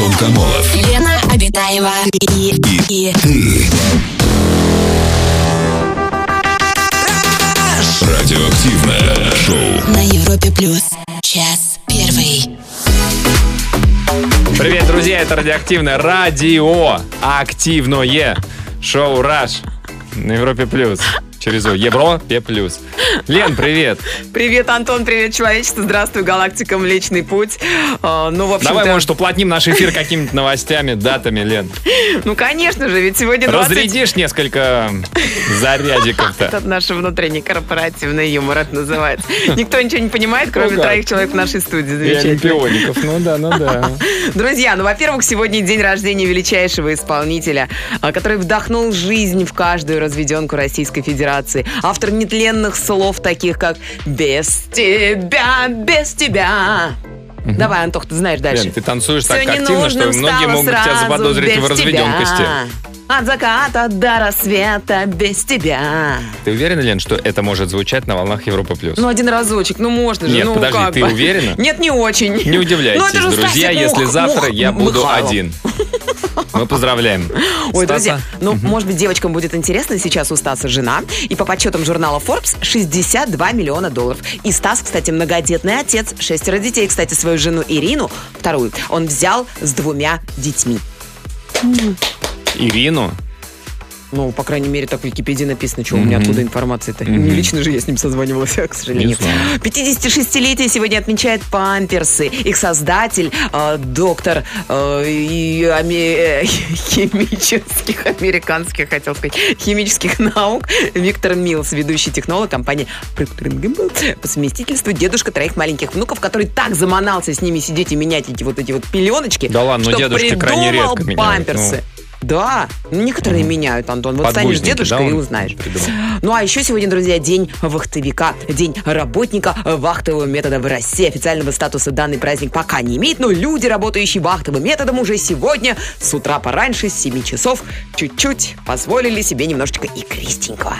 Антон Камолов. Лена Обитаева и, и, Ты. Радиоактивное шоу. на Европе плюс. Час первый. Привет, друзья, это радиоактивное радио активное шоу «Раш» на Европе Плюс. Через О. Европе Плюс. Лен, привет. Привет, Антон, привет, человечество. Здравствуй, галактика Млечный Путь. А, ну, в общем Давай, может, уплотним наш эфир какими-то новостями, датами, Лен. Ну, конечно же, ведь сегодня 20... Разрядишь несколько зарядиков-то. Это наш внутренний корпоративный юмор, это называется. Никто ничего не понимает, кроме Ну как? троих человек в нашей студии. И олимпиоников. Ну да, ну да. Друзья, ну, во-первых, сегодня день рождения величайшего исполнителя, а, который вдохнул жизнь в каждую разведенку Российской Федерации. Автор нетленных слов, таких как «Без тебя, без тебя». Давай, Антох, ты знаешь дальше. Лен, ты танцуешь так Всё активно, что многие могут тебя заподозрить в разведенкости. тебя. От заката до рассвета без тебя. Ты уверена, Лен, что это может звучать на волнах Европа Плюс? Ну, один разочек, ну можно же. Нет, ну, подожди, как ты бы. уверена? Нет, не очень. Не удивляйтесь, Ну, друзья, Стасик если Мух- завтра Мух- я буду Михайлов. один. Мы поздравляем. Ой, Стаса. друзья, ну, может быть, девочкам будет интересно. Сейчас у Стаса жена. И по подсчетам журнала Forbes 62 миллиона долларов. И Стас, кстати, многодетный отец. Шестеро детей. Кстати, свою жену Ирину, вторую, он взял с двумя детьми. Ирину? Ну, по крайней мере, так в Википедии написано, что у меня откуда информация-то. Не лично же я с ним созванивалась, к сожалению. Не знаю. 56-летие сегодня отмечает Памперсы. Их создатель, э, доктор э, и аме- э, химических, американских, хотел сказать, химических наук Виктор Милс, ведущий технолог компании Procter Gamble, по совместительству дедушка троих маленьких внуков, который так заманался с ними сидеть и менять эти вот эти вот пеленочки, Да ладно, ну что дедушки крайне придумал редко меняют, памперсы. Да, ну, некоторые меняют, Антон. Вот станешь дедушкой да, и узнаешь. придумал? Ну а еще сегодня, друзья, день вахтовика, день работника вахтового метода в России. Официального статуса данный праздник пока не имеет, но люди, работающие вахтовым методом, уже сегодня с утра пораньше, с 7 часов, чуть-чуть позволили себе немножечко и крестенького.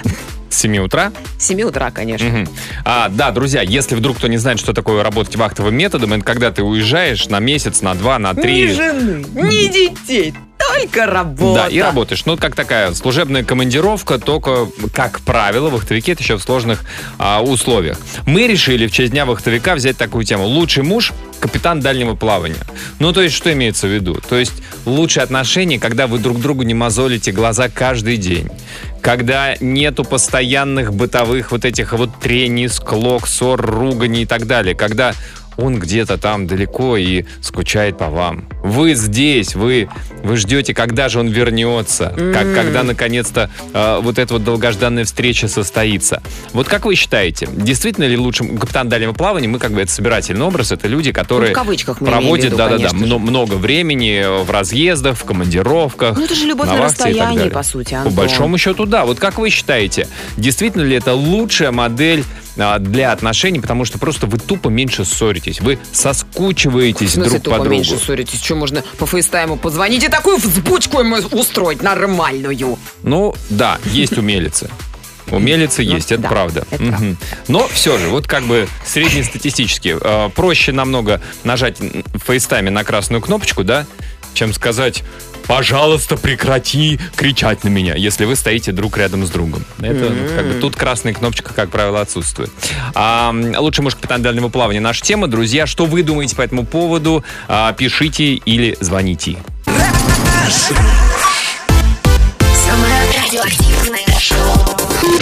С 7 утра? С 7 утра, конечно. Мгм. А, да, друзья, если вдруг кто не знает, что такое работать вахтовым методом, это когда ты уезжаешь на месяц, на два, на три. Ни жены, ни детей, только работа. Да, и работаешь. Ну, как такая служебная командировка, только, как правило, вахтовики это еще в сложных а, условиях. Мы решили в честь Дня вахтовика взять такую тему. Лучший муж – капитан дальнего плавания. Ну, то есть, что имеется в виду? То есть, лучшие отношения, когда вы друг другу не мозолите глаза каждый день. Когда нету постоянных бытовых вот этих вот трений, склок, ссор, руганий и так далее. Когда он где-то там далеко и скучает по вам. Вы здесь, вы, вы ждете, когда же он вернется, как, когда наконец-то э, вот эта вот долгожданная встреча состоится. Вот как вы считаете, действительно ли лучшим капитан дальнего плавания, мы как бы это собирательный образ, это люди, которые Ну, проводят, да-да-да, много времени в разъездах, в командировках. Ну, это же любовь на так расстоянии, по сути, По Антон. большому счету, да. Вот как вы считаете, действительно ли это лучшая модель для отношений, потому что просто вы тупо меньше ссоритесь, вы соскучиваетесь друг по тупо другу. меньше ссоритесь? Что, можно по FaceTime у позвонить и такую взбучку ему устроить нормальную? Ну, да, есть умелицы. Умелицы Ну, есть, это да, правда. это правда. Но все же, вот как бы среднестатистически, э, проще намного нажать в FaceTime е на красную кнопочку, да, чем сказать «пожалуйста, прекрати кричать на меня», если вы стоите друг рядом с другом. Это как бы тут красная кнопочка, как правило, отсутствует. А, м, лучше муж капитан дальнего плавания. Наша тема. Друзья, что вы думаете по этому поводу? А, пишите или звоните.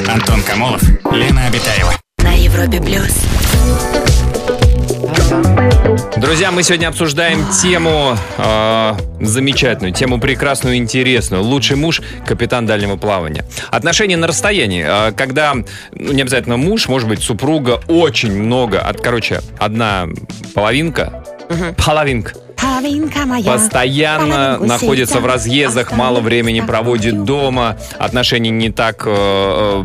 Антон Камолов, Лена Обитаева. на Европе плюс. Друзья, мы сегодня обсуждаем тему э, замечательную, тему прекрасную интересную. Лучший муж, капитан дальнего плавания. Отношения на расстоянии. э, когда, ну, не обязательно муж, может быть, супруга, очень много. От, короче, одна половинка, половинка, Половинка. Постоянно находится в разъездах, мало времени проводит дома, отношения не так, э, э,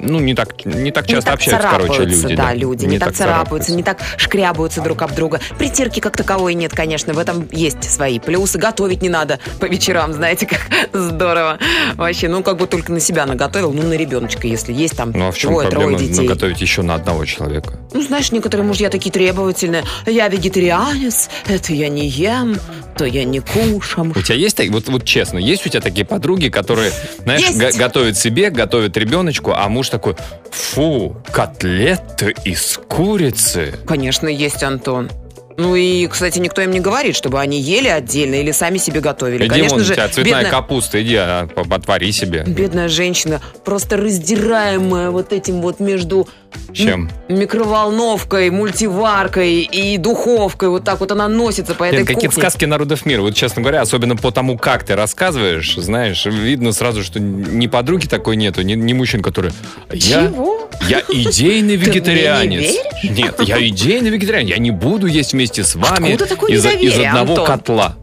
ну, не так, не так часто не так общаются, короче, люди. да, люди, не, так царапаются, царапаются. не так шкрябаются друг об друга. Притирки как таковой нет, конечно, в этом есть свои плюсы. Готовить не надо по вечерам, знаете, как здорово. Вообще, ну, как бы только на себя наготовил, ну, на ребеночка, если есть там Ну а в чем двое-трое проблема детей. наготовить еще на одного человека? Ну, знаешь, некоторые мужья такие требовательные. Я вегетарианец, это я не ем. то я не кушам. У тебя есть, так- вот, вот честно, есть у тебя такие подруги, которые, знаешь, го- готовят себе, готовят ребеночку, а муж такой, фу, котлеты из курицы. Конечно, есть, Антон. Ну и, кстати, никто им не говорит, чтобы они ели отдельно или сами себе готовили. Иди, Конечно вон, у же, тебя цветная бедная, капуста, иди, а, отвари себе. бедная женщина, просто раздираемая вот этим вот между Чем? микроволновкой, мультиваркой и духовкой. Вот так вот она носится по этой какие-то кухне. сказки народов мира. Вот, честно говоря, особенно по тому, как ты рассказываешь, знаешь, видно сразу, что ни подруги такой нету, ни, ни мужчин, которые... Я, Чего? я идейный мне не вегетарианец. веришь? Нет, я идейный вегетарианец. Я не буду есть вместе с вами из, из одного Антон? котла.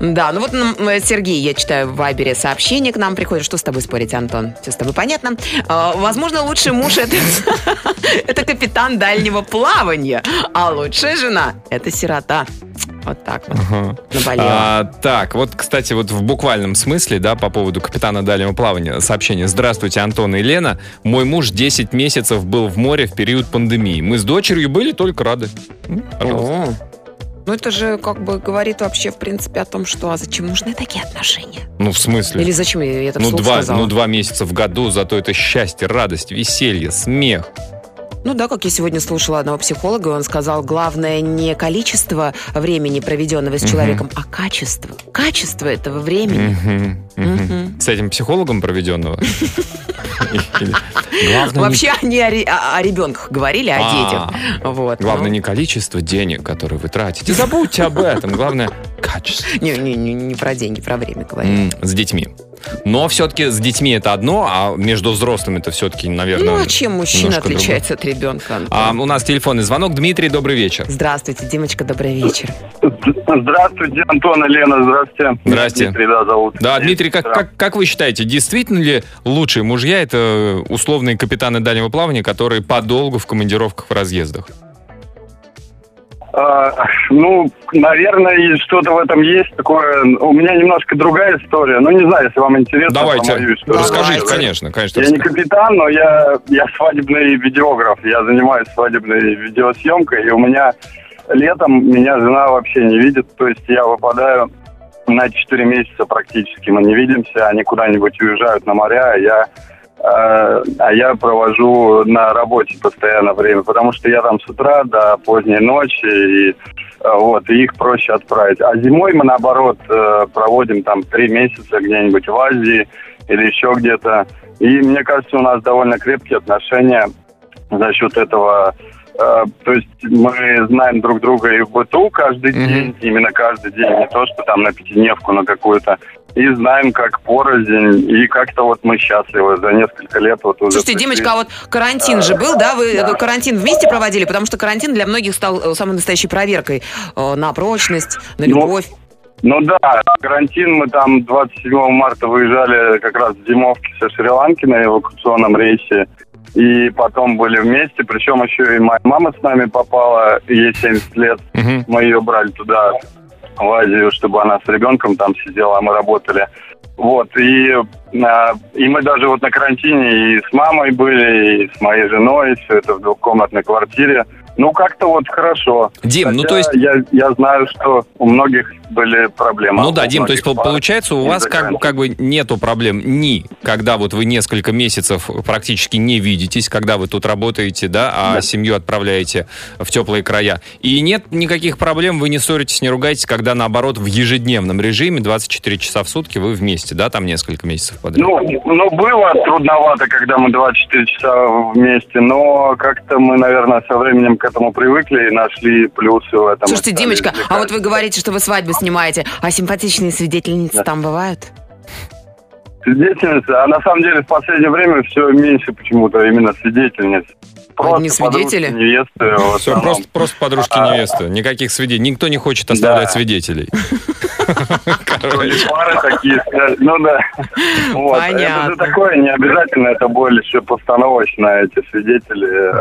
Да, ну вот э, Сергей, я читаю в Вайбере сообщение к нам приходит. Что с тобой спорить, Антон? Все с тобой понятно. А, возможно, лучший муж это, это капитан дальнего плавания, а лучшая жена это сирота. Вот так вот. Наболело. А, так, вот, кстати, вот в буквальном смысле, да, по поводу капитана дальнего плавания, сообщение. Здравствуйте, Антон и Лена. Мой муж 10 месяцев был в море в период пандемии. Мы с дочерью были только рады. Пожалуйста. О. Ну это же как бы говорит вообще в принципе о том, что а зачем нужны такие отношения? Ну, в смысле? Или зачем я это ну, два, сказала? ну, два месяца в году, зато это счастье, радость, веселье, смех. Ну да, как я сегодня слушала одного психолога, он сказал, главное не количество времени, проведенного с Мгм. человеком, а качество. Качество этого времени. Мгм. Мгм. С этим психологом проведенного? Вообще они о, ре- о- о ребенках говорили, о А. детях. Главное ну. не количество денег, которые вы тратите. Забудьте об этом. Главное качество. Не, не, не, не про деньги, про время говорили. М, С детьми. Но все-таки с детьми это одно, а между взрослыми это все-таки, наверное... Ну а чем мужчина отличается от ребенка? Антон? А, у нас телефонный звонок. Дмитрий, добрый вечер. Здравствуйте, Димочка, добрый вечер. Здравствуйте, Антон и Лена, здравствуйте. Здрасте. Дмитрий, да, зовут. Да, Дмитрий, как, как, как вы считаете, действительно ли лучшие мужья это условные капитаны дальнего плавания, которые подолгу в командировках в разъездах? А, ну, наверное, что-то в этом есть такое. У меня немножко другая история. Ну, не знаю, если вам интересно. Давайте, расскажите, конечно, конечно. Я не расскажите. капитан, но я, я свадебный видеограф. Я занимаюсь свадебной видеосъемкой, и у меня летом меня жена вообще не видит. То есть я выпадаю на 4 месяца практически. Мы не видимся, они куда-нибудь уезжают на моря, а я, а я провожу на работе постоянно время, потому что я там с утра до поздней ночи, и, э, вот, и их проще отправить. А зимой мы, наоборот, э, проводим там 3 месяца где-нибудь в Азии или еще где-то. И мне кажется, у нас довольно крепкие отношения за счет этого. Э, То есть мы знаем друг друга и в быту каждый Мгм. день, именно каждый день, не то, что там на пятидневку, на какую-то. И знаем, как порознь, и как-то вот мы счастливы за несколько лет вот уже. Слушайте, пришли. Димочка, а вот карантин же был, да? Вы Да. карантин вместе проводили? Потому что карантин для многих стал э, самой настоящей проверкой э, на прочность, на Ну, любовь. Ну да, карантин мы там 27 марта выезжали как раз с зимовки со Шри-Ланки на эвакуационном рейсе. И потом были вместе, причем еще и моя мама с нами попала, ей 70 лет. Мы ее брали туда, в Азию, чтобы она с ребенком там сидела, а мы работали. Вот, и, а, и мы даже вот на карантине и с мамой были, и с моей женой, все это в двухкомнатной квартире. Ну, как-то вот хорошо. Дим, ну Хотя то есть... Я, я знаю, что у многих были проблемы. Ну да, Дим, то есть пар получается у вас как, как бы нету проблем ни когда вот вы несколько месяцев практически не видитесь, когда вы тут работаете, да, а Да. семью отправляете в теплые края. И нет никаких проблем, вы не ссоритесь, не ругаетесь, когда наоборот в ежедневном режиме 24 часа в сутки вы вместе, да, там несколько месяцев подряд. Ну, ну, было трудновато, когда мы 24 часа вместе, но как-то мы, наверное, со временем к этому привыкли и нашли плюсы в этом. Слушайте, Димочка, а вот вы говорите, что вы свадьбы снимаете, а симпатичные свидетельницы Да. там бывают? Свидетельница, а на самом деле в последнее время все меньше почему-то именно свидетельниц. Просто подружки, свидетели? невесты. Все, просто, просто подружки невесты. Никаких свидетелей. Никто не хочет оставлять Да. свидетелей. Пары такие, ну да. Вот. Это Понятно. же такое, не обязательно это больше постановочно, эти свидетели.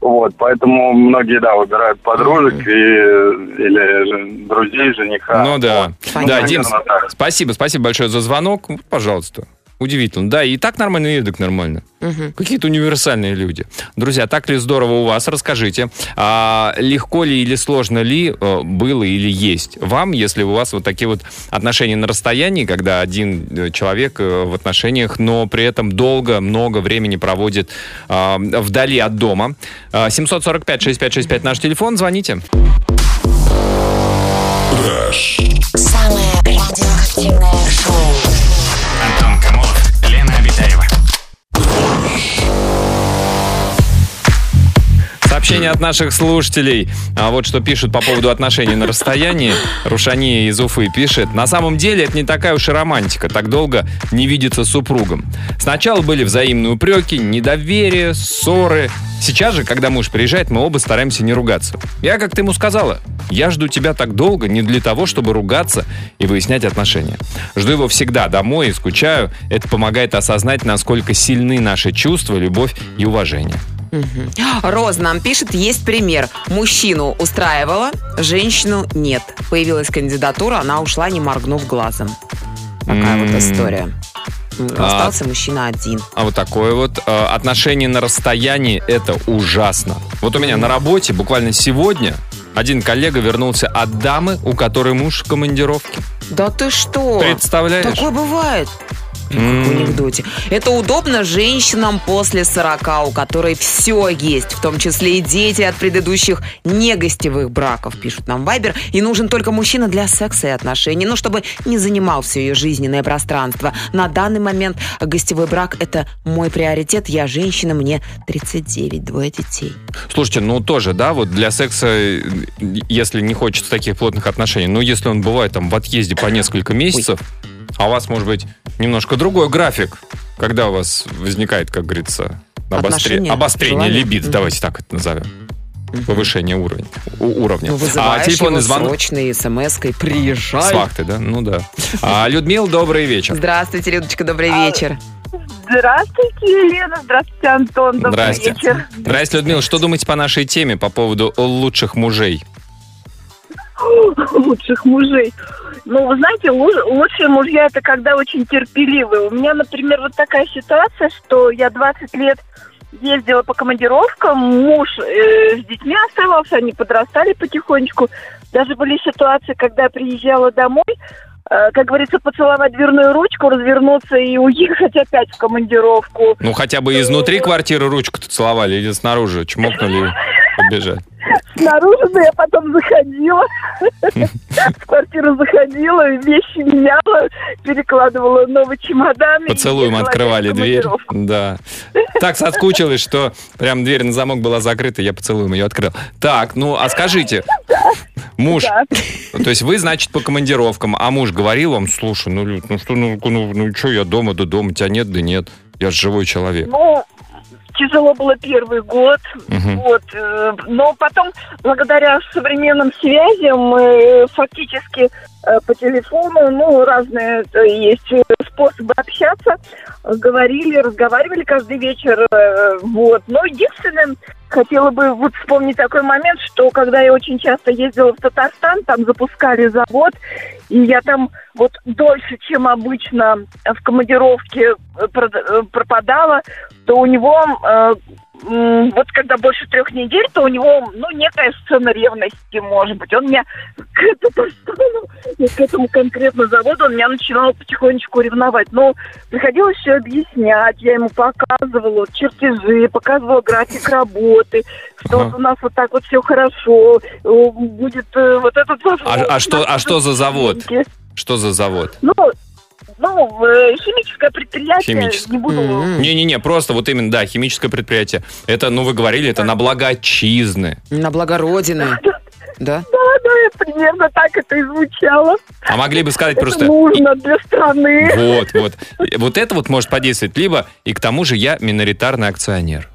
Вот, поэтому многие, да, выбирают подружек и, или друзей, жениха. Ну да. Вот. Да, Ну, Дим, спасибо, спасибо большое за звонок. Пожалуйста. Удивительно. Да, и так нормально, и так нормально. Мгм. Какие-то универсальные люди. Друзья, так ли здорово у вас? Расскажите, а, легко ли или сложно ли э, было или есть вам, если у вас вот такие вот отношения на расстоянии, когда один э, человек э, в отношениях, но при этом долго, много времени проводит а, вдали от дома. А, 745-6565 наш телефон, звоните. Самое радиоактивное шоу. Антон Камолов, Сообщение от наших слушателей. А вот что пишут по поводу отношений на расстоянии. Рушани из Уфы пишет. На самом деле это не такая уж и романтика. Так долго не видеться с супругом. Сначала были взаимные упреки, недоверие, ссоры. Сейчас же, когда муж приезжает, мы оба стараемся не ругаться. Я как-то ему сказала, я жду тебя так долго не для того, чтобы ругаться и выяснять отношения. Жду его всегда домой и скучаю. Это помогает осознать, насколько сильны наши чувства, любовь и уважение. Роз нам пишет, есть пример. Мужчину устраивала, женщину нет. Появилась кандидатура, она ушла, не моргнув глазом. Такая вот история. А- Остался мужчина один. А вот такое вот э, отношение на расстоянии это ужасно. Вот у меня на работе буквально сегодня один коллега вернулся от дамы, у которой муж в командировке. Да ты что? Представляешь? Такое бывает. Как в анекдоте. Это удобно женщинам после 40, у которой все есть, в том числе и дети от предыдущих негостевых браков, пишут нам Вайбер. И нужен только мужчина для секса и отношений, ну, чтобы не занимал все ее жизненное пространство. На данный момент гостевой брак – это мой приоритет. Я женщина, мне 39, двое детей. Слушайте, ну тоже, да, вот для секса, э, если не хочется таких плотных отношений, ну если он бывает там в отъезде по несколько месяцев, а у вас может быть немножко другой график, когда у вас возникает, как говорится, обостре- обострение желание. либидо, давайте так это назовем. Повышение уровня. у- уровня. Ну, а телефонный звонок срочной смс-кой. Приезжай. с вахты, да? Ну да. А, Людмила, добрый вечер. Здравствуйте, Людочка, добрый А, вечер. Здравствуйте, Елена. Здравствуйте, Антон. Добрый Здрасте. вечер. Здрасте, Людмила. Что думаете по нашей теме по поводу лучших мужей? Лучших мужей. Ну, вы знаете, лу- лучшие мужья это когда очень терпеливые. У меня, например, вот такая ситуация, что я 20 лет ездила по командировкам, муж э, с детьми оставался, они подрастали потихонечку. Даже были ситуации, когда я приезжала домой, э, как говорится, поцеловать дверную ручку, развернуться и уехать опять в командировку. Ну, хотя бы изнутри квартиры ручку-то целовали или снаружи чмокнули и побежали. Снаружи, но я потом заходила, в квартиру заходила, вещи меняла, перекладывала новый чемодан. Поцелуем открывали дверь. Да. Так соскучилась, что прям дверь на замок была закрыта, я поцелуем ее открыл. Так, ну, а скажите, муж, Да. то есть вы, значит, по командировкам, а муж говорил вам, слушай, ну, Люд, ну что, ну, ну, ну что, я дома, да дома, тебя нет, да нет, я же живой человек. Ну, тяжело было первый год, Мгм. вот, э, но потом, благодаря современным связям, э, фактически по телефону, ну, разные э, есть э, способы общаться, э, говорили, разговаривали каждый вечер, э, вот. Но единственное, хотела бы вот вспомнить такой момент, что когда я очень часто ездила в Татарстан, там запускали завод, и я там вот дольше, чем обычно в командировке э, э, пропадала, то у него э, вот когда больше трех недель, то у него, ну, некая сцена ревности, может быть. Он меня к Татарстану, и к этому конкретно заводу, он меня начинал потихонечку ревновать. Но приходилось все объяснять, я ему показывала чертежи, показывала график работы, что Ага. у нас вот так вот все хорошо, будет э, вот этот... завод, А, а что, а что за завод? Что за завод? Ну, ну, э, химическое предприятие, Химическое. не буду... Не-не-не, просто вот именно, да, химическое предприятие. Это, ну, вы говорили, это на благо отчизны. На благо Родины. Да? Да, да, примерно так это и звучало. А могли бы сказать Это просто... нужно для страны. Вот, вот. Вот это вот может подействовать. Либо, и к тому же я миноритарный акционер.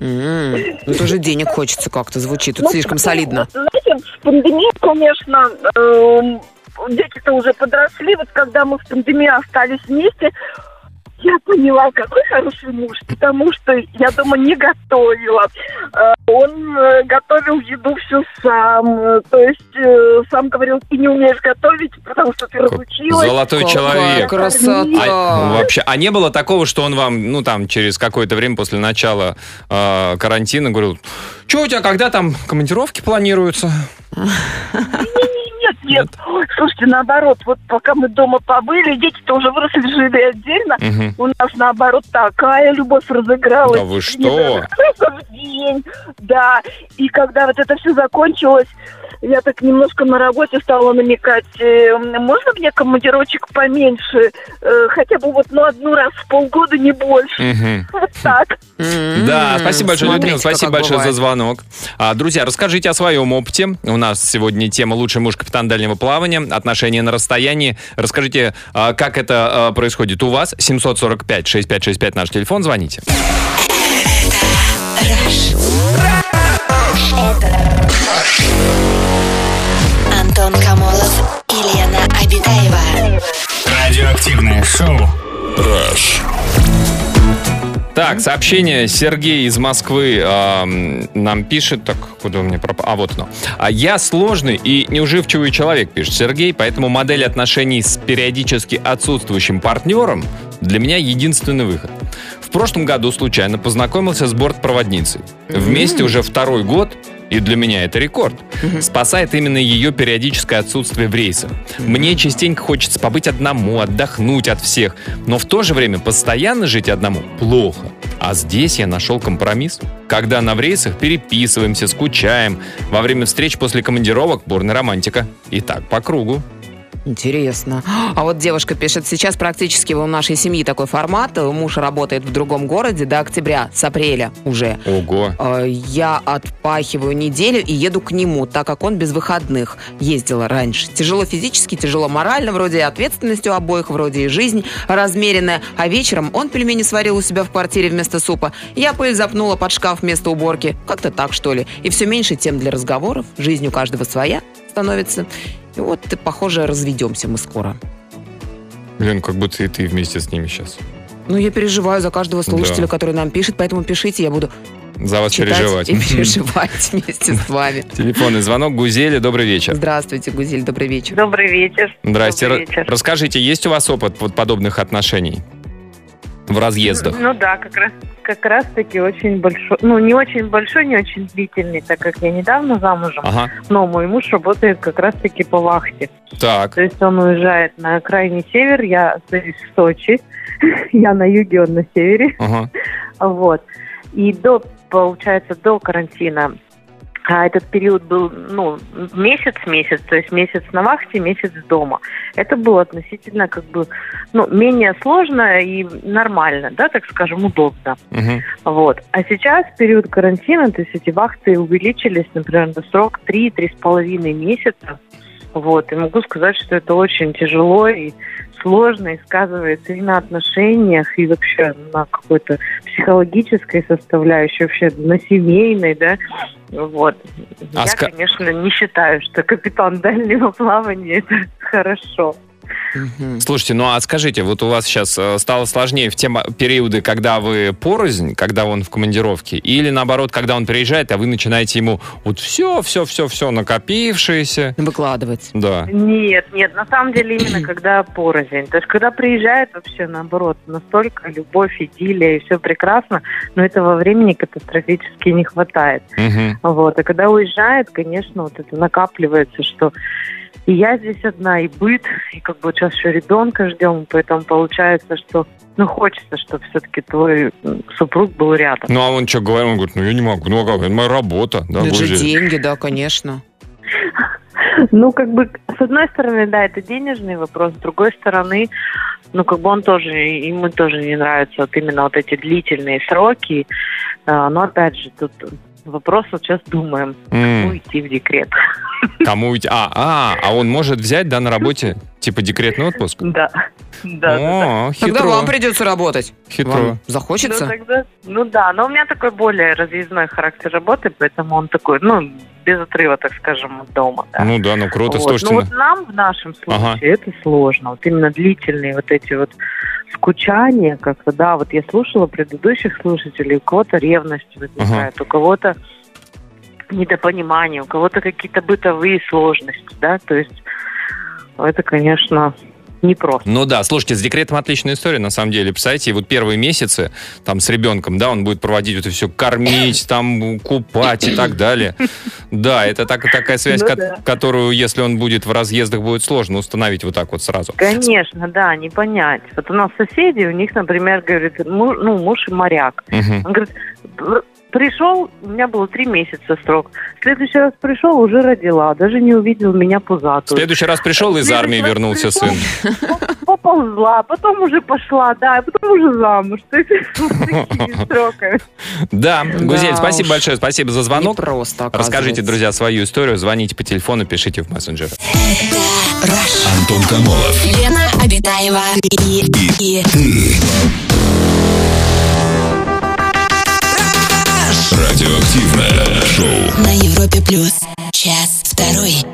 М, Ну, тоже денег хочется как-то, звучит. Тут Ну, слишком солидно. Знаете, в пандемии, конечно, эм, дети-то уже подросли. Вот когда мы в пандемии остались вместе, я поняла, какой хороший муж, потому что я дома не готовила. Э, Он э, готовил еду всю сам. То есть э, сам говорил, ты не умеешь готовить, потому что ты разучилась. Золотой Какая человек. красота. А, вообще, а не было такого, что он вам, ну там, через какое-то время после начала э, карантина говорил, что у тебя, когда там командировки планируются? Нет, нет. Слушайте, наоборот, вот пока мы дома побыли, дети-то уже выросли, жили отдельно. Мгм. У нас, наоборот, такая любовь разыгралась. Да вы что? В день, да. И когда вот это все закончилось, я так немножко на работе стала намекать, э, можно мне командировочек поменьше? Э, Хотя бы вот, ну, одну раз в полгода, не больше. Вот так. М-м-м. Да, спасибо большое, Людмила, спасибо большое за звонок. А, друзья, расскажите о своем опыте. У нас сегодня тема «Лучший муж капитан дальнего плавания», отношения на расстоянии. Расскажите, а, как это а, происходит у вас. 745-6565 наш телефон, звоните. Радиоактивное шоу. Rush. Так, сообщение Сергей из Москвы ам, нам пишет. Так, куда у меня пропал? А, вот оно. А я сложный и неуживчивый человек, пишет Сергей, поэтому модель отношений с периодически отсутствующим партнером для меня единственный выход. В прошлом году случайно познакомился с бортпроводницей. Вместе уже второй год, и для меня это рекорд. Спасает именно ее периодическое отсутствие в рейсах. Мне частенько хочется побыть одному, отдохнуть от всех, но в то же время постоянно жить одному плохо. А здесь я нашел компромисс. Когда на в рейсах переписываемся, скучаем. Во время встреч после командировок бурная романтика. И так по кругу. Интересно. А вот девушка пишет, сейчас практически у нашей семьи такой формат. Муж работает в другом городе до октября, с апреля уже. Ого. Э, Я отпахиваю неделю и еду к нему, так как он без выходных ездила раньше. Тяжело физически, тяжело морально, вроде и ответственность у обоих, вроде и жизнь размеренная. А вечером он пельмени сварил у себя в квартире вместо супа. Я пыль запнула под шкаф вместо уборки. Как-то так, что ли. И все меньше тем для разговоров. Жизнь у каждого своя становится. И вот, ты, похоже, разведемся мы скоро. Лен, как будто и ты вместе с ними сейчас. Ну, я переживаю за каждого слушателя, Да. который нам пишет, поэтому пишите, я буду За вас читать переживать. и переживать вместе с вами. Телефонный звонок Гузели, добрый вечер. Здравствуйте, Гузель, добрый вечер. Добрый вечер. Здрасте. Добрый Ра- вечер. Расскажите, есть у вас опыт вот подобных отношений? В разъездах? Ну да, как раз как раз таки очень большой, ну не очень большой, не очень длительный, так как я недавно замужем, Ага. но мой муж работает как раз таки по вахте. Так. То есть он уезжает на крайний север, я остаюсь в Сочи, я на юге, он на севере, Ага. вот. И до, получается, до карантина а этот период был, ну, месяц-месяц, то есть месяц на вахте, месяц дома. Это было относительно, как бы, ну, менее сложно и нормально, да, так скажем, удобно. Мгм. Вот. А сейчас, период карантина, то есть эти вахты увеличились, например, на срок 3-3,5 месяца. Вот. И могу сказать, что это очень тяжело и сложно, и сказывается и на отношениях, и вообще на какой-то психологической составляющей, вообще на семейной, да. Вот. А Я, ска- конечно, не считаю, что капитан дальнего плавания это хорошо. Слушайте, ну а скажите, вот у вас сейчас э, стало сложнее в те периоды, когда вы порознь, когда он в командировке, или наоборот, когда он приезжает, а вы начинаете ему вот все, все, все, все накопившееся. Выкладывать. Да. Нет, нет, на самом деле именно когда порознь. То есть когда приезжает вообще наоборот, настолько любовь, идиллия и все прекрасно, но этого времени катастрофически не хватает. Мгм. Вот. А когда уезжает, конечно, вот это накапливается, что и я здесь одна, и быт, и как бы сейчас еще ребенка ждем, поэтому получается, что ну хочется, чтобы все-таки твой супруг был рядом. Ну а он что говорит? Он говорит, ну я не могу, ну а как, это моя работа. Да, это же Гузель? деньги, да, конечно. Ну, как бы, с одной стороны, да, это денежный вопрос, с другой стороны, ну, как бы он тоже, ему тоже не нравятся вот именно вот эти длительные сроки. А, Но, опять же, тут вопрос вот сейчас думаем, М, уйти в декрет. Кому ведь... А, а, а он может взять, да, на работе Типа декретный отпуск? Да. Да, да, да. О, Тогда хитро. вам придется работать. Хитро. Вам Ну, захочется? тогда, ну да, но у меня такой более разъездной характер работы, поэтому он такой, ну, без отрыва, так скажем, от дома. Да. Ну да, ну круто, Вот. слушайте. Ну ну- вот нам в нашем случае Ага. это сложно. Вот именно длительные вот эти вот скучания, как-то, да, вот я слушала предыдущих слушателей, у кого-то ревность возникает, у кого-то недопонимание, у кого-то какие-то бытовые сложности, да, то есть это, конечно, непросто. Ну да, слушайте, с декретом отличная история, на самом деле. Представляете, и вот первые месяцы там с ребенком, да, он будет проводить это все, кормить, там, купать и так далее. Да, это так, такая связь, Ну ко- да. которую, если он будет в разъездах, будет сложно установить вот так вот сразу. Конечно, да, не понять. Вот у нас соседи, у них, например, говорит, му- ну, муж моряк. Мгм. Он говорит, «Р- пришел, у меня было три месяца срок. В следующий раз пришел, уже родила, даже не увидел меня В пузатую. следующий раз пришел, из армии вернулся пришел, сын. Поползла, потом уже пошла, да, и потом уже замуж. То есть сроками. Да, Гузель, Да спасибо уж. большое, спасибо за звонок. Непросто, Расскажите, друзья, свою историю, звоните по телефону, пишите в мессенджер. Антон Камолов. Лена Обитаева и, и Радиоактивное шоу. на Европе плюс. Час второй.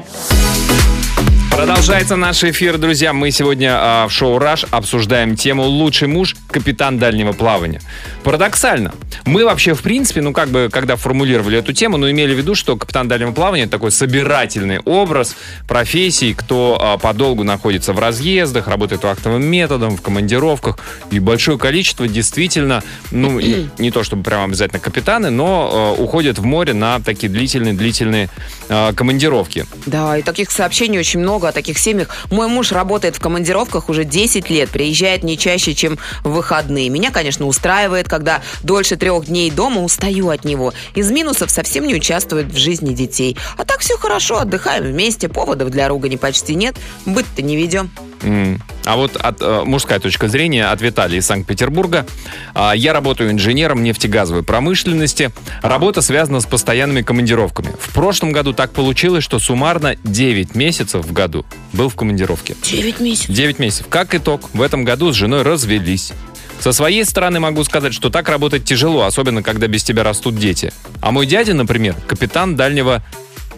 Продолжается наш эфир, друзья. Мы сегодня а, в шоу «Раш» обсуждаем тему «Лучший муж – капитан дальнего плавания». Парадоксально. Мы вообще, в принципе, ну, как бы, когда формулировали эту тему, ну, имели в виду, что капитан дальнего плавания – это такой собирательный образ профессии, кто а, подолгу находится в разъездах, работает вахтовым методом, в командировках. И большое количество действительно, ну, и не то чтобы прям обязательно капитаны, но а, уходят в море на такие длительные-длительные а, командировки. Да, и таких сообщений очень много о таких семьях. Мой муж работает в командировках уже 10 лет, приезжает не чаще, чем в выходные. Меня, конечно, устраивает, когда дольше трех дней дома устаю от него. Из минусов совсем не участвует в жизни детей. А так все хорошо, отдыхаем вместе, поводов для ругани почти нет, быт-то не ведем. А вот от, э, мужская точка зрения от Виталия из Санкт-Петербурга. А, Я работаю инженером нефтегазовой промышленности. Работа связана с постоянными командировками. В прошлом году так получилось, что суммарно 9 месяцев в году был в командировке. 9 месяцев. 9 месяцев. Как итог, в этом году с женой развелись. Со своей стороны могу сказать, что так работать тяжело, особенно когда без тебя растут дети. А мой дядя, например, капитан дальнего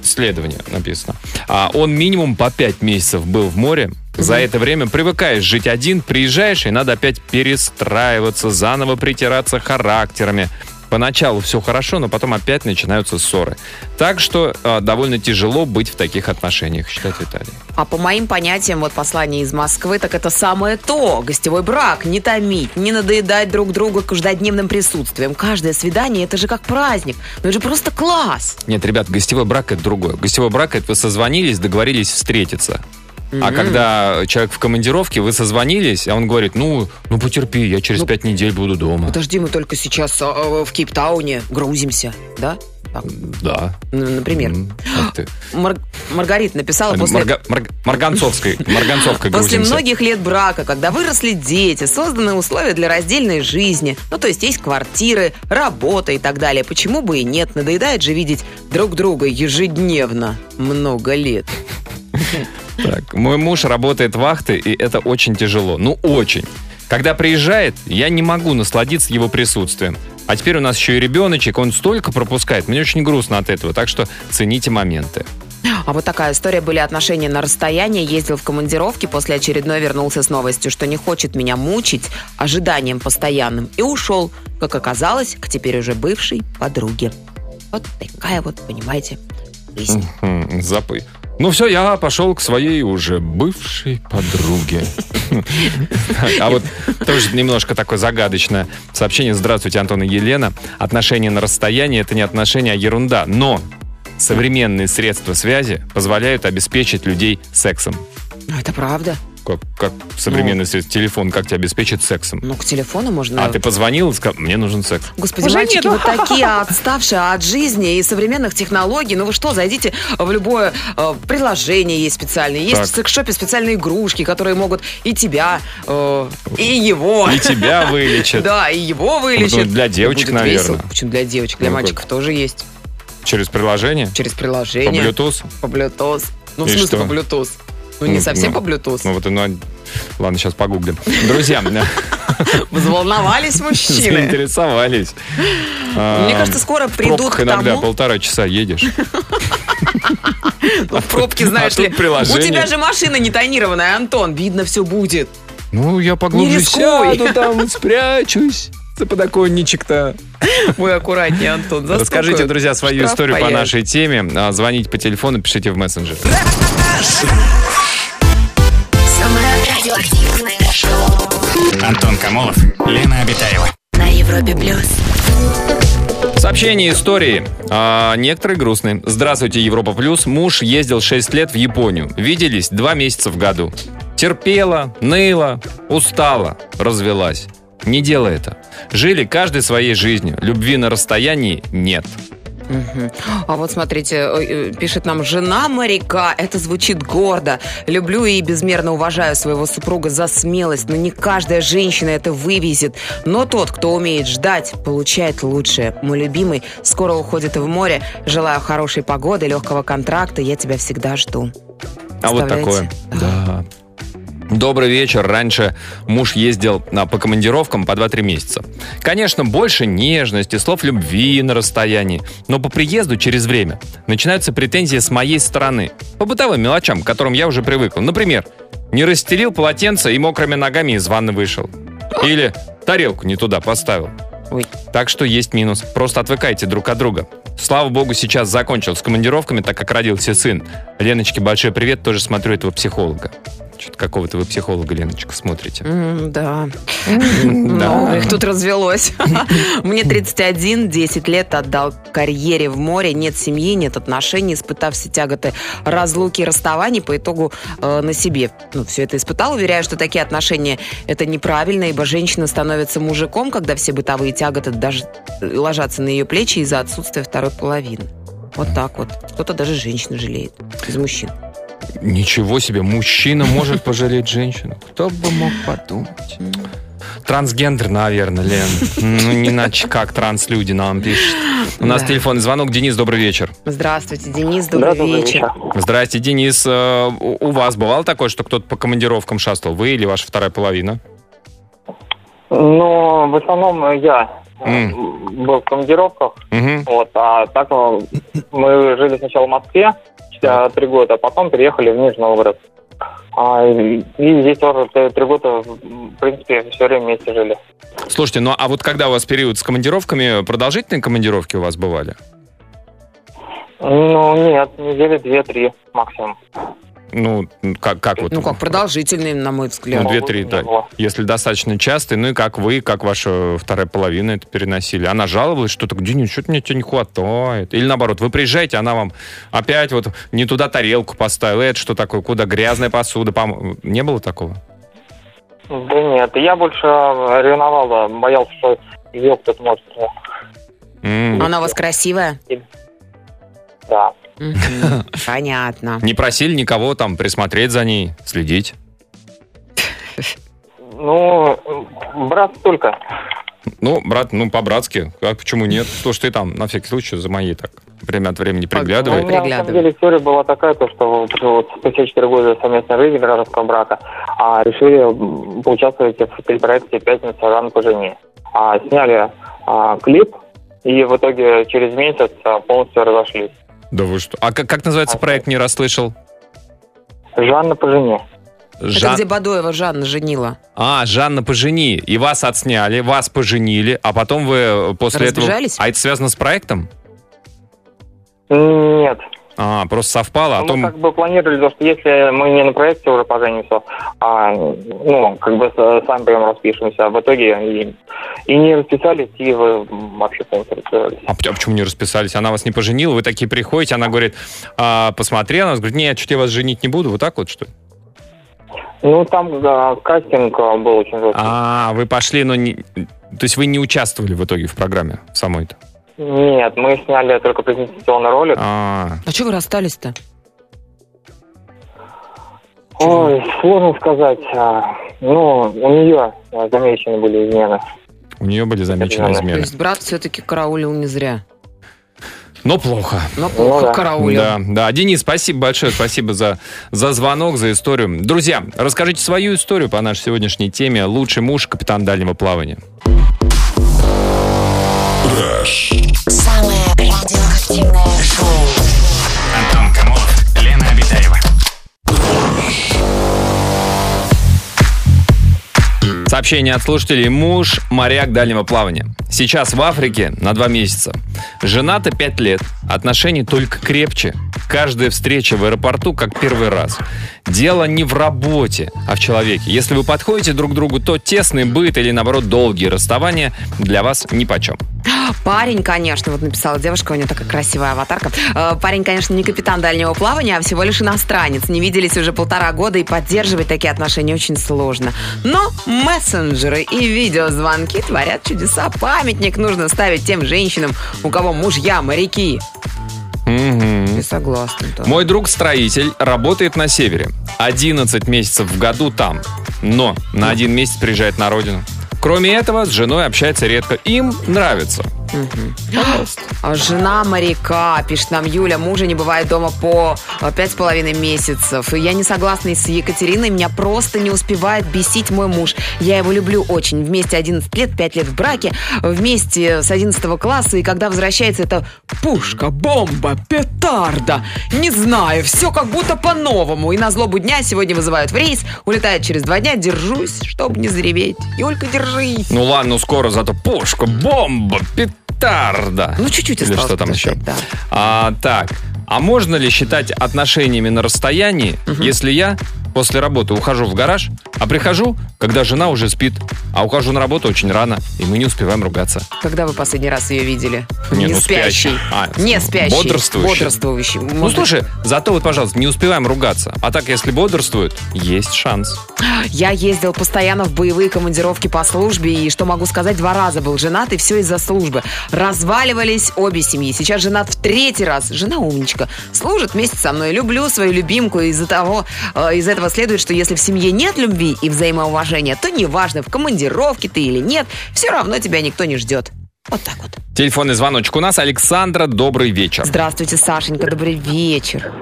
следования написано. А он минимум по 5 месяцев был в море. За это время привыкаешь жить один, приезжаешь, и надо опять перестраиваться, заново притираться характерами. Поначалу все хорошо, но потом опять начинаются ссоры. Так что э, довольно тяжело быть в таких отношениях, считает Виталий. А по моим понятиям, вот послание из Москвы, так это самое то. Гостевой брак, не томить, не надоедать друг другу каждодневным присутствием. Каждое свидание, это же как праздник. Ну это же просто класс. Нет, ребят, гостевой брак это другое. Гостевой брак это вы созвонились, договорились встретиться. А когда человек в командировке, вы созвонились, а он говорит, ну, ну потерпи, я через Ну, пять недель буду дома. Подожди, мы только сейчас а, а, в Кейптауне грузимся, да? Так, Да. ну, например. Мар- Маргарита написала после... Марга- Марга- Марганцовской. Марганцовкой После многих лет брака, когда выросли дети, созданы условия для раздельной жизни, ну то есть есть квартиры, работа и так далее, почему бы и нет, надоедает же видеть друг друга ежедневно много лет. Так, мой муж работает вахтой, и это очень тяжело. Ну, очень. Когда приезжает, я не могу насладиться его присутствием. А теперь у нас еще и ребеночек, он столько пропускает. Мне очень грустно от этого, так что цените моменты. А вот такая история были отношения на расстоянии. Ездил в командировке, после очередной вернулся с новостью, что не хочет меня мучить ожиданием постоянным. И ушел, как оказалось, к теперь уже бывшей подруге. Вот такая вот, понимаете, жизнь. Запы. Ну все, я пошел к своей уже бывшей подруге. А вот тоже немножко такое загадочное сообщение. Здравствуйте, Антон и Елена. Отношения на расстоянии – это не отношения, а ерунда. Но современные средства связи позволяют обеспечить людей сексом. Ну, это правда. Как, как современный средство, телефон, как тебя обеспечит сексом? Ну, к телефону можно... А ты позвонил и сказал, мне нужен секс. Господи, Уже мальчики, нету. вот такие отставшие от жизни и современных технологий. Ну вы что, зайдите в любое э, приложение есть специальное. Есть Так. в секс-шопе специальные игрушки, которые могут и тебя, э, и его. И тебя вылечат. Да, и его вылечат. Ну, для девочек, наверное. Почему для девочек? Для Ну, мальчиков тоже есть. Через приложение? Через По приложение. Bluetooth? По Bluetooth. Ну, в И смысле что? по Bluetooth. Ну, не Ну, совсем ну, по Bluetooth. Ну вот, ну, ладно, сейчас погуглим. Друзья, Взволновались мужчины. заинтересовались. Мне А, кажется, скоро придут к иногда тому... полтора часа едешь. В пробке, знаешь а ли. У тебя же машина не тонированная, Антон. Видно, все будет. Ну, я поглубже сяду там, спрячусь за подоконничек-то. Ой, аккуратнее, Антон. Расскажите, друзья, свою историю по нашей теме. А, Звоните по телефону, пишите в мессенджер. Самое радиоактивное шоу Антон Камолов, Лена Обитаева. на Европе плюс. Сообщение истории. А, некоторые грустные. Здравствуйте, Европа Плюс. Муж ездил 6 лет в Японию. Виделись 2 месяца в году. Терпела, ныла, устала, развелась. Не делай это. Жили каждой своей жизнью. Любви на расстоянии нет. А вот смотрите, э, э, пишет нам жена моряка. Это звучит гордо. Люблю и безмерно уважаю своего супруга за смелость, но не каждая женщина это вывезет. Но тот, кто умеет ждать, получает лучшее. Мой любимый скоро уходит в море. Желаю хорошей погоды, легкого контракта. Я тебя всегда жду. А вот такое. Да. Добрый вечер. Раньше муж ездил на, по командировкам по 2-3 месяца. Конечно, больше нежности, слов любви на расстоянии. Но по приезду через время начинаются претензии с моей стороны. По бытовым мелочам, к которым я уже привыкл. Например, не расстелил полотенце и мокрыми ногами из ванны вышел. Или тарелку не туда поставил. Ой. Так что есть минус. Просто отвыкайте друг от друга. Слава богу, сейчас закончил с командировками, так как родился сын. Леночке большой привет, тоже смотрю этого психолога. Что-то какого-то вы психолога, Леночка, смотрите. М, Да. Их тут развелось. Мне 31, 10 лет отдал карьере в море. Нет семьи, нет отношений. Испытав все тяготы разлуки и расставаний, по итогу э, на себе. Ну, все это испытал. Уверяю, что такие отношения это неправильно, ибо женщина становится мужиком, когда все бытовые тяготы даже ложатся на ее плечи из-за отсутствия второй половины. Вот так вот. Кто-то даже женщину жалеет из мужчин. Ничего себе, мужчина может пожалеть женщину. Кто бы мог подумать? Трансгендер, наверное, Лен. Ну, не иначе как транслюди нам пишут. У нас Да. телефонный звонок. Денис, добрый вечер. Здравствуйте, Денис, добрый, вечер. Здрасте, Денис. Э, У вас бывало такое, что кто-то по командировкам шастал? Вы или ваша вторая половина? Ну, в основном я э, был в командировках, вот, а так э, мы жили сначала в Москве э, три года, а потом переехали в Нижний Новгород. А, и здесь тоже три года, в принципе, все время вместе жили. Слушайте, ну а вот когда у вас период с командировками, продолжительные командировки у вас бывали? Ну, нет, недели две-три максимум. Ну, как, как вот? Ну как, продолжительный, на мой взгляд. Ну, две-три, да. Если достаточно часто, ну и как вы, как ваша вторая половина это переносили? Она жаловалась, что так, Денис, что-то мне тебя не хватает. Или наоборот, вы приезжаете, она вам опять вот не туда тарелку поставила. Это что такое? Куда грязная посуда? пом- Не было такого? Да нет, я больше ревновал, да, боялся, что ее кто-то может... М. Она у вас красивая? Да. Понятно. Не просили никого там присмотреть за ней, следить? Ну, брат только. Ну, брат, ну, по-братски. А почему нет? Слушай, ты там, на всякий случай, за моей так время от времени Пог- Ну, приглядывай. у меня, на самом деле история была такая, то, что вот, спустя 4 года совместной жизни гражданского брака а, решили поучаствовать в телепроекте «Пятница рано по жене». А, сняли а, клип, и в итоге через месяц а, полностью разошлись. Да вы что? А как, как называется проект, не расслышал? Жанна по жене. Это Жан- где Бадоева Жанна женила. А, Жанна пожени. И вас отсняли, вас поженили, а потом вы после Разбежались? этого... А это связано с проектом? Нет. А, просто совпало, а мы то... как бы планировали, то, что если мы не на проекте уже поженимся, а ну, как бы сами прям распишемся, а в итоге и, и не расписались, и вы вообще полностью расписались. А а почему не расписались? Она вас не поженила, вы такие приходите, она говорит, а, посмотрела, она говорит, нет, что я вас женить не буду, вот так вот, что ли? Ну, там да, кастинг а, был очень жесткий. А, вы пошли, но не... То есть вы не участвовали в итоге в программе самой-то? Нет, мы сняли только презентационный ролик. А, А что вы расстались-то? Ой, сложно сказать. А, Ну, у нее а, замечены были измены. у нее были замечены. То измены. есть брат все-таки караулил не зря. Но плохо. Но плохо Ну караулил. Да, да. Денис, спасибо большое, спасибо за, за звонок, за историю. Друзья, расскажите свою историю по нашей сегодняшней теме «Лучший муж, капитан дальнего плавания». Самое радиоактивное шоу. Антон Камолов, Лена Обитаева. Сообщение от слушателей. Муж – моряк дальнего плавания. Сейчас в Африке на два месяца. Женаты пять лет. Отношения только крепче. Каждая встреча в аэропорту как первый раз. Дело не в работе, а в человеке. Если вы подходите друг к другу, то тесный быт или, наоборот, долгие расставания для вас нипочем. Парень, конечно, вот написала девушка, у нее такая красивая аватарка. Э, Парень, конечно, не капитан дальнего плавания, а всего лишь иностранец. Не виделись уже полтора года, и поддерживать такие отношения очень сложно. Но мессенджеры и видеозвонки творят чудеса. Памятник нужно ставить тем женщинам, у кого мужья моряки. Мгм. Не согласна. да. Мой друг-строитель работает на севере. 11 месяцев в году там. Но на один месяц приезжает на родину. Кроме этого, с женой общается редко. Им нравится. А Жена моряка, пишет нам Юля, мужа не бывает дома по э, пять с половиной месяцев. И я не согласна с Екатериной, меня просто не успевает бесить мой муж. Я его люблю очень. Вместе 11 лет, 5 лет в браке, вместе с 11 класса, и когда возвращается, это пушка, бомба, петарда. Не знаю, все как будто по-новому. И на злобу дня сегодня вызывают в рейс, улетает через два дня, держусь, чтобы не зареветь. Юлька, держись. Ну ладно, скоро зато пушка, бомба, петарда. Ну, чуть-чуть Или осталось что там еще? да. А, так, а можно ли считать отношениями на расстоянии, если я после работы ухожу в гараж, а прихожу, когда жена уже спит, а ухожу на работу очень рано, и мы не успеваем ругаться? Когда вы последний раз ее видели? Не, не ну, спящий. спящий. А, не спящий. бодрствующий. Бодрствующий. Ну, слушай, зато вот, пожалуйста, не успеваем ругаться. А так, если бодрствует, есть шанс. Я ездил постоянно в боевые командировки по службе, и что могу сказать, два раза был женат, и все из-за службы. Разваливались обе семьи. Сейчас женат в третий раз. Жена умничка. Служит вместе со мной. Люблю свою любимку. Из-за того, э, из этого следует, что если в семье нет любви и взаимоуважения, то неважно, в командировке ты или нет, все равно тебя никто не ждет. Вот так вот. Телефонный звоночек у нас. Александра, добрый вечер. Здравствуйте, Сашенька, добрый вечер.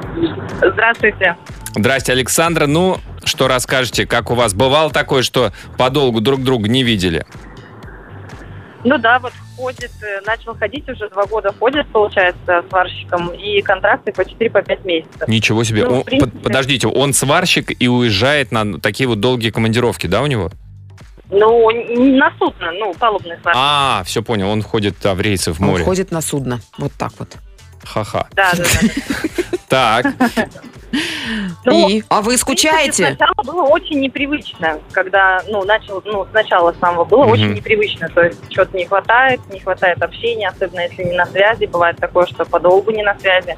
Здравствуйте. Здрасте, Александра. Ну, что расскажете, как у вас? Бывало такое, что подолгу друг друга не видели? Ну да, вот ходит, э, начал ходить уже два года ходит, получается, сварщиком, и контракты по 4-5 месяцев. Ничего себе. Ну, Он- принципе. под- подождите, он сварщик и уезжает на такие вот долгие командировки, да, у него? Ну, на судно, ну, палубный сварщик. А, все понял, он ходит да, в рейсы в Он море. ходит на судно. Вот так вот. Ха-ха. Да, да, да. Так, Ну, и? А вы В принципе, скучаете? Сначала было очень непривычно, когда, ну, начал, ну, сначала самого было Мгм. очень непривычно, то есть что-то не хватает, не хватает общения, особенно если не на связи, бывает такое, что подолгу не на связи.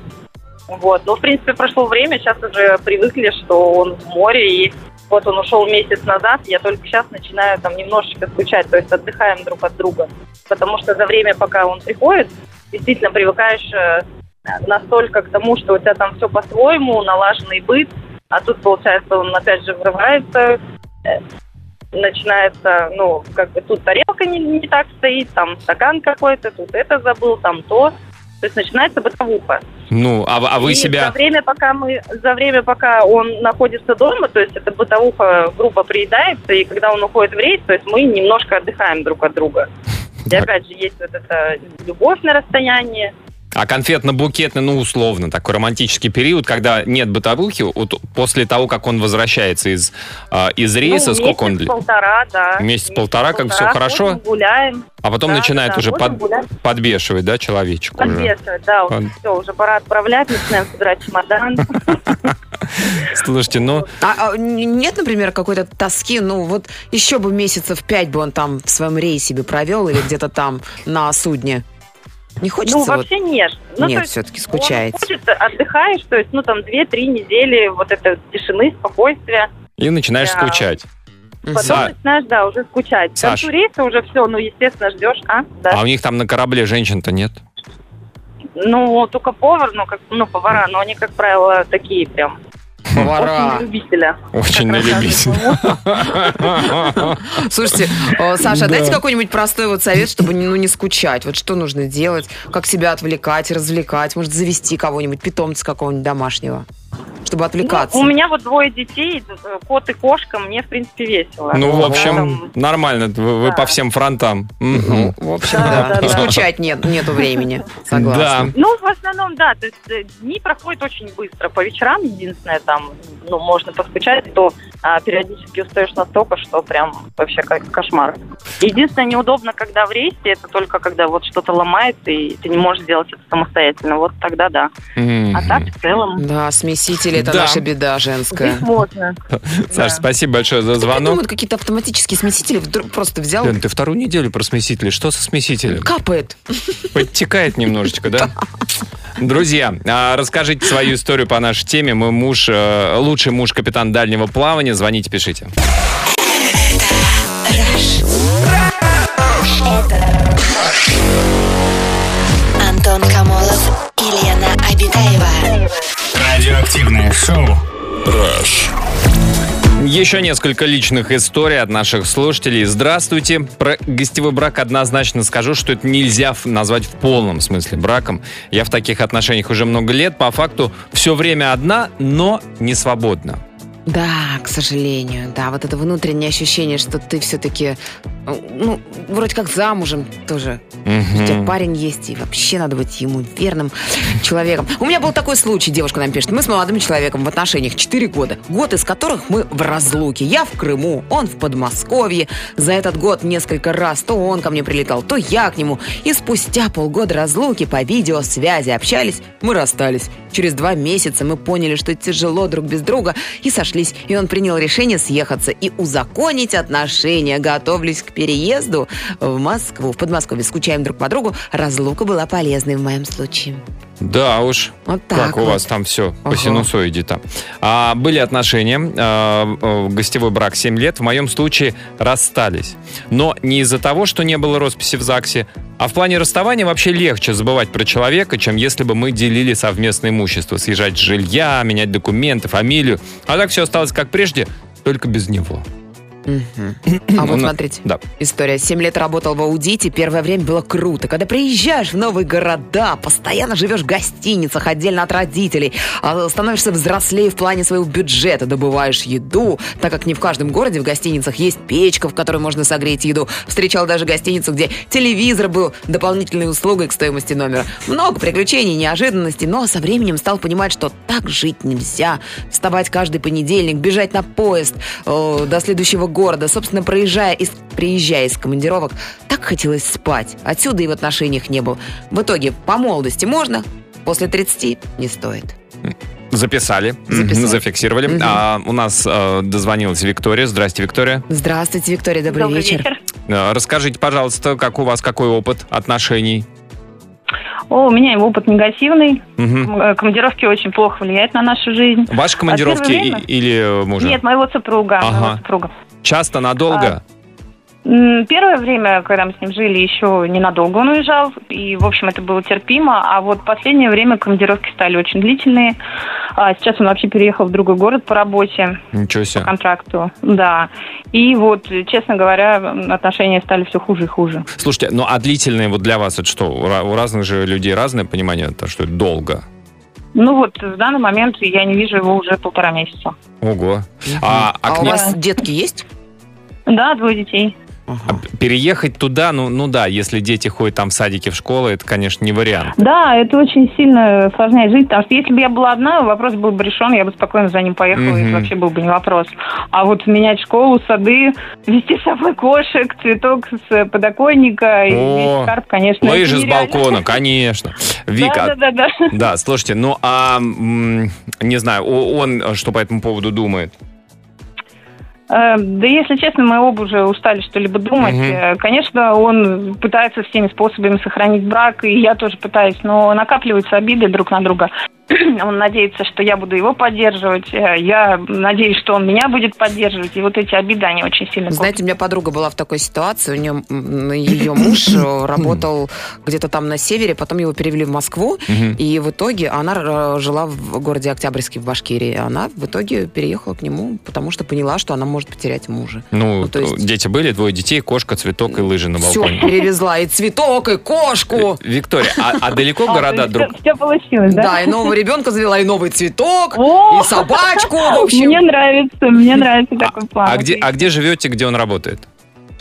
Вот, но, в принципе, прошло время, сейчас уже привыкли, что он в море, и вот он ушел месяц назад, я только сейчас начинаю там немножечко скучать, то есть отдыхаем друг от друга, потому что за время, пока он приходит, действительно привыкаешь э, настолько к тому, что у тебя там все по-своему, налаженный быт, а тут, получается, он опять же врывается, э, начинается, ну, как бы тут тарелка не, не так стоит, там стакан какой-то, тут это забыл, там то. То есть начинается бытовуха. ну, а, а вы И себя... За время, пока мы, за время, пока он находится дома, то есть эта бытовуха грубо приедается, и когда он уходит в рейс, то есть мы немножко отдыхаем друг от друга. И Так. опять же, есть вот эта любовь на расстоянии. А конфетно-букетный, ну, условно, такой романтический период, когда нет бытовухи, вот после того, как он возвращается из, а, из рейса, ну, сколько он... Месяц-полтора, да. Месяц-полтора, как всё Месяц-полтора, хорошо? гуляем, А потом Да, начинает да, уже под- гулять. подбешивать, да, человечек уже. подвешивать, да, уже Он- все, уже пора отправлять, начинаем собирать чемодан. Слушайте, ну, А, а, нет, например, какой-то тоски, ну вот еще бы месяцев пять бы он там в своем рейсе бы провел или где-то там на судне. Не хочется Ну, вот... вообще нет. Ну, Нет, все-таки скучаете. уходит, отдыхаешь, то есть, ну, там, две-три недели вот этой тишины, спокойствия. и начинаешь Да. скучать. Потом Са- начинаешь, да, уже скучать. К Саш. рейса уже все, ну, естественно, ждешь, а? Да. А у них там на корабле женщин-то нет? Ну, только повар, ну, как, ну, повара, но они, как правило, такие прям Повара. Очень любителя. Очень на любителя. Слушайте, Саша, Да. дайте какой-нибудь простой вот совет, чтобы ну, не скучать. Вот что нужно делать? Как себя отвлекать, развлекать? Может, завести кого-нибудь, питомца какого-нибудь домашнего? Чтобы отвлекаться. Ну, у меня вот двое детей, кот и кошка, мне, в принципе, весело. Ну, в Поэтому- общем, нормально. Вы, вы по всем фронтам. Мгм. В общем, Да, да. да, И да. скучать нет, нету времени. Согласна. Ну, в основном, да, то есть э, дни проходят очень быстро. По вечерам, единственное, там, ну, можно поскучать, то а, периодически устаешь настолько, что прям вообще как кошмар. Единственное, неудобно, когда в рейсе, это только когда вот что-то ломается, и ты не можешь сделать это самостоятельно. Вот тогда да. Мгм. А так, в целом, Да, смесители это Да. наша беда женская. здесь можно. Саш, спасибо большое за звонок. Придумают какие-то автоматические смесители, вдруг просто взял, Лен, ты вторую неделю про смесители. Что со смесителем? капает. Подтекает немножечко, да? Друзья, а, расскажите свою историю по нашей теме. Мой муж, э, лучший муж, капитан дальнего плавания. Звоните, пишите. Антон Камолов и Лена Обитаева. Радиоактивное шоу. Еще несколько личных историй от наших слушателей. Здравствуйте. Про гостевой брак однозначно скажу, что это нельзя назвать в полном смысле браком. Я в таких отношениях уже много лет. По факту все время одна, но не свободна. Да, к сожалению, да, вот это внутреннее ощущение, что ты все-таки, ну, вроде как замужем тоже. Мгм. У тебя парень есть, и вообще надо быть ему верным человеком. У меня был такой случай, девушка нам пишет. Мы с молодым человеком в отношениях 4 года. Год из которых мы в разлуке. Я в Крыму, он в Подмосковье. За этот год несколько раз то он ко мне прилетал, то я к нему. И спустя полгода разлуки по видеосвязи общались, мы расстались. Через два месяца мы поняли, что тяжело друг без друга, и сошлись. И он принял решение съехаться и узаконить отношения. Готовлюсь к переезду в Москву, в Подмосковье. Скучаем друг по другу. Разлука была полезной в моем случае. Да уж. Вот так Как у вот. вас там все по синусоиде-то. А, были отношения, а, э, гостевой брак 7 лет. В моем случае расстались. Но не из-за того, что не было росписи в ЗАГСе, а в плане расставания вообще легче забывать про человека, чем если бы мы делили совместное имущество. Съезжать с жилья, менять документы, фамилию. А так все осталось как прежде, только без него. А вот нас- смотрите. Да. История. Семь лет работал в аудите, первое время было круто. Когда приезжаешь в новые города, постоянно живешь в гостиницах, отдельно от родителей, а становишься взрослее в плане своего бюджета, добываешь еду, так как не в каждом городе в гостиницах есть печка, в которой можно согреть еду. Встречал даже гостиницу, где телевизор был дополнительной услугой к стоимости номера. Много приключений, неожиданностей, но со временем стал понимать, что так жить нельзя. Вставать каждый понедельник, бежать на поезд э, до следующего города. Собственно, проезжая из, приезжая из командировок, так хотелось спать. Отсюда и в отношениях не был. В итоге, по молодости можно, после 30 не стоит. Записали, Записали. Зафиксировали. Мгм. А, у нас э, дозвонилась Виктория. Здрасте, Виктория. Здравствуйте, Виктория, добрый, Добрый вечер. вечер. Э, Расскажите, пожалуйста, как у вас, какой опыт отношений? О, у меня его опыт негативный. М, Командировки очень плохо влияют на нашу жизнь. Ваши командировки первое время? или мужа? Нет, моего супруга. Ага. моего супруга. Часто, надолго? М, Первое время, когда мы с ним жили, еще ненадолго он уезжал, и, в общем, это было терпимо. А вот последнее время командировки стали очень длительные. А сейчас он вообще переехал в другой город по работе, Ничего по себе. контракту. Да. И вот, честно говоря, отношения стали все хуже и хуже. Слушайте, ну а длительные вот для вас это что? У разных же людей разное понимание, то, что это долго. Ну вот, в данный момент я не вижу его уже полтора месяца. Ого. А, а А у вас детки есть? Да, двое детей. А переехать туда, ну, ну да, если дети ходят там в садике, в школу, это, конечно, не вариант. Да, это очень сильно осложняет жизнь, потому что если бы я была одна, вопрос был бы решен, я бы спокойно за ним поехала, и Мгм. это вообще был бы не вопрос. А вот менять школу, сады, вести с собой кошек, цветок с подоконника и весь скарб, конечно. Лыжи с нереально. балкона, конечно. Вика, да, да, да. да, слушайте, ну а не знаю, он что по этому поводу думает? Э, Да, если честно, мы оба уже устали что-либо думать. Э, Конечно, он пытается всеми способами сохранить брак, и я тоже пытаюсь, но накапливаются обиды друг на друга. он надеется, что я буду его поддерживать, э, я надеюсь, что он меня будет поддерживать, и вот эти обиды, они очень сильно... Знаете, у меня подруга была в такой ситуации, у нее, ее муж э, работал где-то там на севере, потом его перевели в Москву, и в итоге она э, жила в городе Октябрьске в Башкирии, она в итоге переехала к нему, потому что поняла, что она может потерять мужа. Ну, Ну, то есть- дети были, двое детей, кошка, цветок и лыжи на Все балконе. перевезла, и цветок, и кошку. Виктория, а, а далеко А, города друг? всё получилось, да? Да, и нового ребенка завела, и новый цветок, и собачку, в общем. Мне нравится, мне нравится такой план. А где, а где живете, где он работает?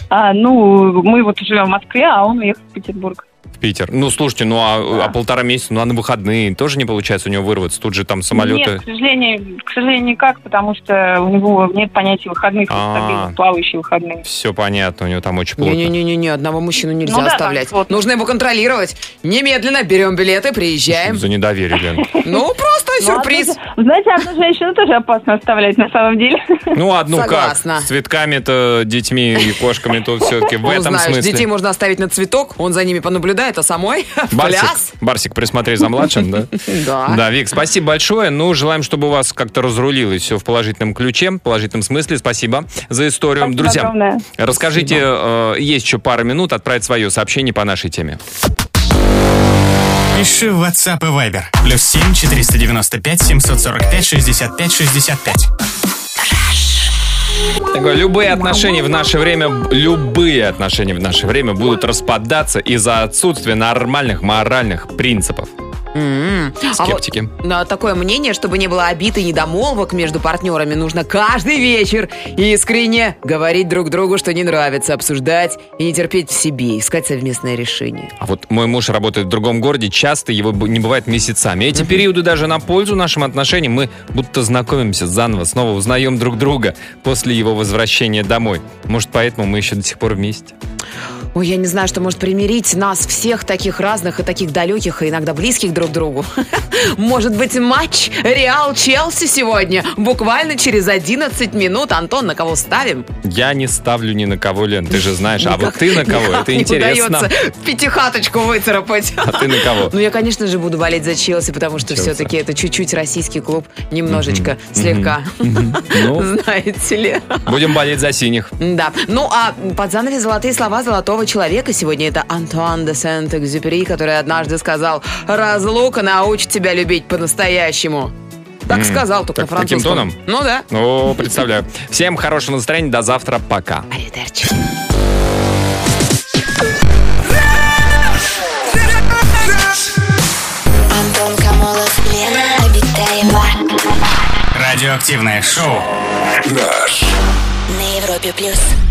А, ну, мы вот живем в Москве, а он уехал в Петербург. В Питер. Ну, слушайте, ну а, а полтора месяца, ну а на выходные тоже не получается у него вырваться? Тут же там самолеты. Нет, к сожалению, к сожалению, никак, потому что у него нет понятия выходных, А. плавающие выходные. Все понятно, у него там очень плотно. Не-не-не, одного мужчину нельзя Ну да, оставлять. там вот. Нужно его контролировать. Немедленно берем билеты, приезжаем. За недоверие, Лен. Ну, просто Ну, сюрприз. одну- Вы знаете, одну женщину тоже опасно оставлять на самом деле. Ну, одну как? С цветками-то, детьми и кошками тут все-таки в этом смысле. детей можно оставить на цветок, он за ними понаблюдает, а самой Барсик. Барсик, присмотри за младшим, да? Да. Да, Вик, спасибо большое. Ну, желаем, чтобы у вас как-то разрулилось все в положительном ключе, в положительном смысле. Спасибо за историю. Спасибо Друзья, огромное. расскажите, э, есть еще пару минут отправить свое сообщение по нашей теме. Пиши в WhatsApp и Viber. Плюс 7 495 745 65 65. Такое, любые отношения в наше время, любые отношения в наше время будут распадаться из-за отсутствия нормальных моральных принципов. М. А вот, Скептики. на такое мнение, чтобы не было обид и недомолвок между партнерами, нужно каждый вечер искренне говорить друг другу, что не нравится, обсуждать и не терпеть в себе, искать совместное решение. А вот мой муж работает в другом городе, часто его не бывает месяцами. Эти периоды даже на пользу нашим отношениям. Мы будто знакомимся заново, снова узнаем друг друга после его возвращения домой. Может, поэтому мы еще до сих пор вместе? Ой, я не знаю, что может примирить нас всех таких разных и таких далеких, и иногда близких друг к другу. Может быть, матч Реал-Челси сегодня? Буквально через 11 минут. Антон, на кого ставим? Я не ставлю ни на кого, Лен, ты же знаешь. А вот Никак- ты на кого? никак Это интересно. удается пятихаточку выцарапать. А ты на кого? Ну, я, конечно же, буду болеть за Челси, потому что Челси. все-таки это чуть-чуть российский клуб. Немножечко, слегка. Ну, Знаете ли. будем болеть за синих. Да. Ну, а под занавес золотые слова золотого человека сегодня это Антуан де Сент-Экзюпери, который однажды сказал «Разлука научит тебя любить по-настоящему». Так сказал, только так- на таким французском. тоном? Ну да. Ну, представляю. Всем хорошего настроения. До завтра. Пока. Радиоактивное шоу. На Европе плюс.